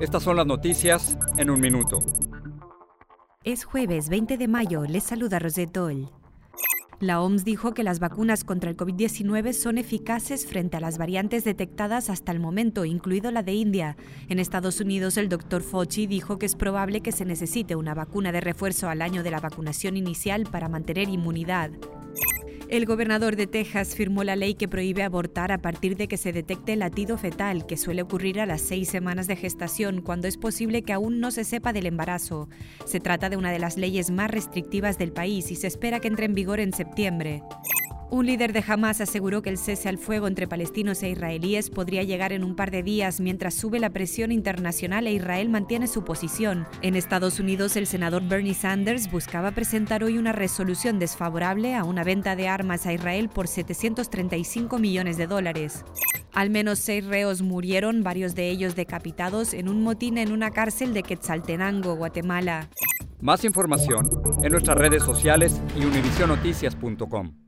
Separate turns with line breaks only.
estas son las noticias en un minuto.
Es jueves 20 de mayo, les saluda Rosetol. La OMS dijo que las vacunas contra el COVID-19 son eficaces frente a las variantes detectadas hasta el momento, incluido la de India. En Estados Unidos, el doctor Fauci dijo que es probable que se necesite una vacuna de refuerzo al año de la vacunación inicial para mantener inmunidad. El gobernador de Texas firmó la ley que prohíbe abortar a partir de que se detecte el latido fetal, que suele ocurrir a las seis semanas de gestación, cuando es posible que aún no se sepa del embarazo. Se trata de una de las leyes más restrictivas del país y se espera que entre en vigor en septiembre. Un líder de Hamas aseguró que el cese al fuego entre palestinos e israelíes podría llegar en un par de días mientras sube la presión internacional e Israel mantiene su posición. En Estados Unidos, el senador Bernie Sanders buscaba presentar hoy una resolución desfavorable a una venta de armas a Israel por 735 millones de dólares. Al menos seis reos murieron, varios de ellos decapitados, en un motín en una cárcel de Quetzaltenango, Guatemala.
Más información en nuestras redes sociales y univisionoticias.com.